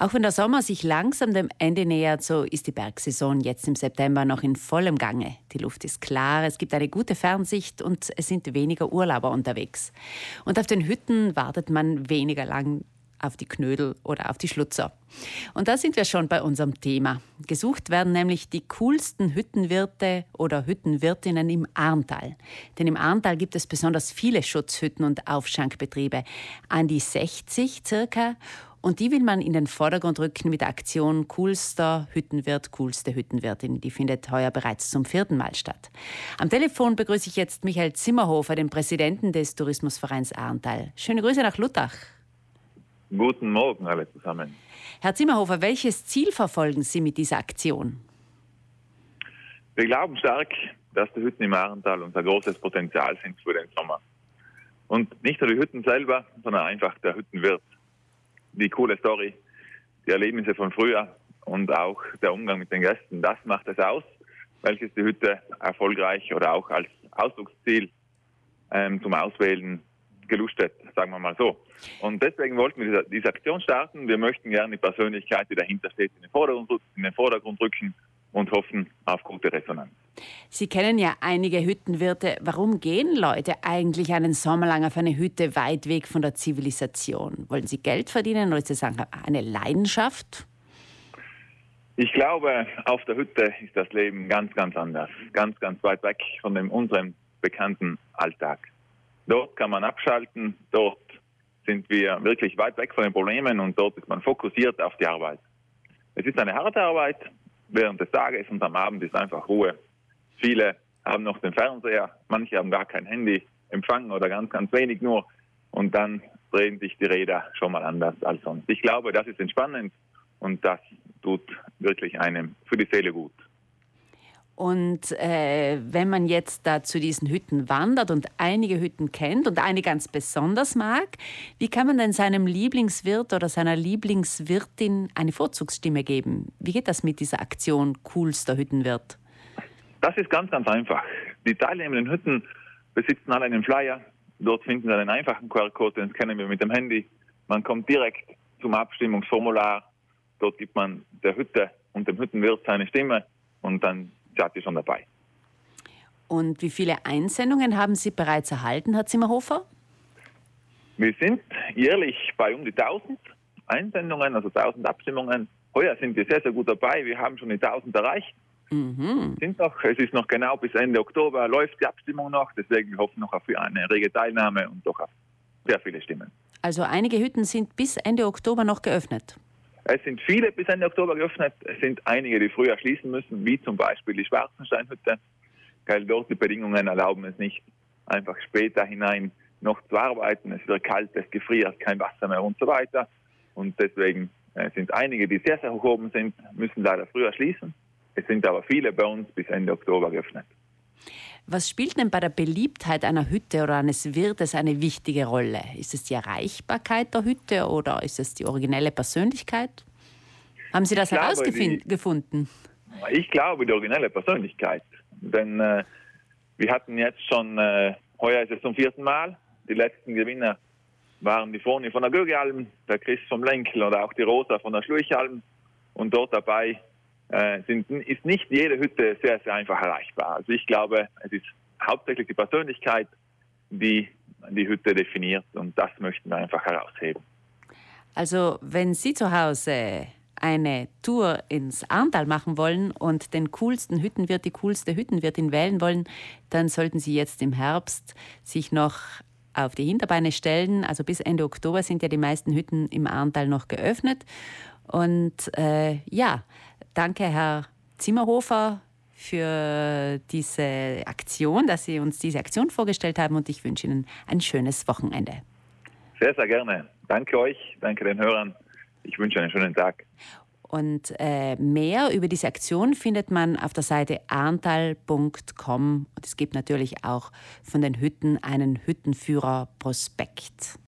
Auch wenn der Sommer sich langsam dem Ende nähert, so ist die Bergsaison jetzt im September noch in vollem Gange. Die Luft ist klar, es gibt eine gute Fernsicht und es sind weniger Urlauber unterwegs. Und auf den Hütten wartet man weniger lang auf die Knödel oder auf die Schlutzer. Und da sind wir schon bei unserem Thema. Gesucht werden nämlich die coolsten Hüttenwirte oder Hüttenwirtinnen im Arntal. Denn im Arntal gibt es besonders viele Schutzhütten und Aufschankbetriebe. An die 60 circa. Und die will man in den Vordergrund rücken mit der Aktion Coolster Hüttenwirt, coolste Hüttenwirtin. Die findet heuer bereits zum vierten Mal statt. Am Telefon begrüße ich jetzt Michael Zimmerhofer, den Präsidenten des Tourismusvereins Arntal. Schöne Grüße nach Luttach. Guten Morgen alle zusammen. Herr Zimmerhofer, welches Ziel verfolgen Sie mit dieser Aktion? Wir glauben stark, dass die Hütten im Arntal unser großes Potenzial sind für den Sommer. Und nicht nur die Hütten selber, sondern einfach der Hüttenwirt. Die coole Story, die Erlebnisse von früher und auch der Umgang mit den Gästen, das macht es aus, welches die Hütte erfolgreich oder auch als Ausdrucksziel ähm, zum Auswählen gelustet, sagen wir mal so. Und deswegen wollten wir diese, diese Aktion starten. Wir möchten gerne die Persönlichkeit, die dahinter steht, in den Vordergrund, in den Vordergrund rücken und hoffen auf gute Resonanz. Sie kennen ja einige Hüttenwirte. Warum gehen Leute eigentlich einen Sommer lang auf eine Hütte weit weg von der Zivilisation? Wollen sie Geld verdienen oder ist das eine Leidenschaft? Ich glaube, auf der Hütte ist das Leben ganz, ganz anders. Ganz, ganz weit weg von dem, unserem bekannten Alltag. Dort kann man abschalten, dort sind wir wirklich weit weg von den Problemen und dort ist man fokussiert auf die Arbeit. Es ist eine harte Arbeit während des Tages und am Abend ist einfach Ruhe. Viele haben noch den Fernseher, manche haben gar kein Handy empfangen oder ganz, ganz wenig nur und dann drehen sich die Räder schon mal anders als sonst. Ich glaube, das ist entspannend und das tut wirklich einem für die Seele gut. Und äh, wenn man jetzt da zu diesen Hütten wandert und einige Hütten kennt und eine ganz besonders mag, wie kann man denn seinem Lieblingswirt oder seiner Lieblingswirtin eine Vorzugsstimme geben? Wie geht das mit dieser Aktion Coolster Hüttenwirt? Das ist ganz, ganz einfach. Die teilnehmenden Hütten besitzen alle einen Flyer. Dort finden Sie einen einfachen QR-Code, den scannen wir mit dem Handy. Man kommt direkt zum Abstimmungsformular. Dort gibt man der Hütte und dem Hüttenwirt seine Stimme und dann seid ihr schon dabei. Und wie viele Einsendungen haben Sie bereits erhalten, Herr Zimmerhofer? Wir sind jährlich bei um die 1000 Einsendungen, also 1000 Abstimmungen. Heuer sind wir sehr, sehr gut dabei. Wir haben schon die 1000 erreicht. Mhm. Sind noch, es ist noch genau bis Ende Oktober läuft die Abstimmung noch. Deswegen wir hoffen noch auf eine rege Teilnahme und doch auf sehr viele Stimmen. Also einige Hütten sind bis Ende Oktober noch geöffnet. Es sind viele bis Ende Oktober geöffnet. Es sind einige, die früher schließen müssen, wie zum Beispiel die Schwarzensteinhütte, weil dort die Bedingungen erlauben es nicht, einfach später hinein noch zu arbeiten. Es wird kalt, es gefriert, kein Wasser mehr und so weiter. Und deswegen äh, sind einige, die sehr, sehr hoch oben sind, müssen leider früher schließen. Es sind aber viele bei uns bis Ende Oktober geöffnet. Was spielt denn bei der Beliebtheit einer Hütte oder eines Wirtes eine wichtige Rolle? Ist es die Erreichbarkeit der Hütte oder ist es die originelle Persönlichkeit? Haben Sie das herausgefunden? Ich glaube, die originelle Persönlichkeit. Denn äh, wir hatten jetzt schon, äh, heuer ist es zum vierten Mal, die letzten Gewinner waren die Foni von der Gögealm, der Chris vom Lenkel oder auch die Rosa von der Schluichalm. Und dort dabei äh, sind, ist nicht jede Hütte sehr, sehr einfach erreichbar. Also ich glaube, es ist hauptsächlich die Persönlichkeit, die die Hütte definiert und das möchten wir einfach herausheben. Also wenn Sie zu Hause eine Tour ins Arntal machen wollen und den coolsten Hüttenwirt, die coolste Hüttenwirtin wählen wollen, dann sollten Sie jetzt im Herbst sich noch auf die Hinterbeine stellen. Also bis Ende Oktober sind ja die meisten Hütten im Arntal noch geöffnet. Und äh, ja, danke, Herr Zimmerhofer, für diese Aktion, dass Sie uns diese Aktion vorgestellt haben und ich wünsche Ihnen ein schönes Wochenende. Sehr, sehr gerne. Danke euch, danke den Hörern. Ich wünsche einen schönen Tag. Und äh, mehr über diese Aktion findet man auf der Seite arntal.com. Und es gibt natürlich auch von den Hütten einen Hüttenführer-Prospekt.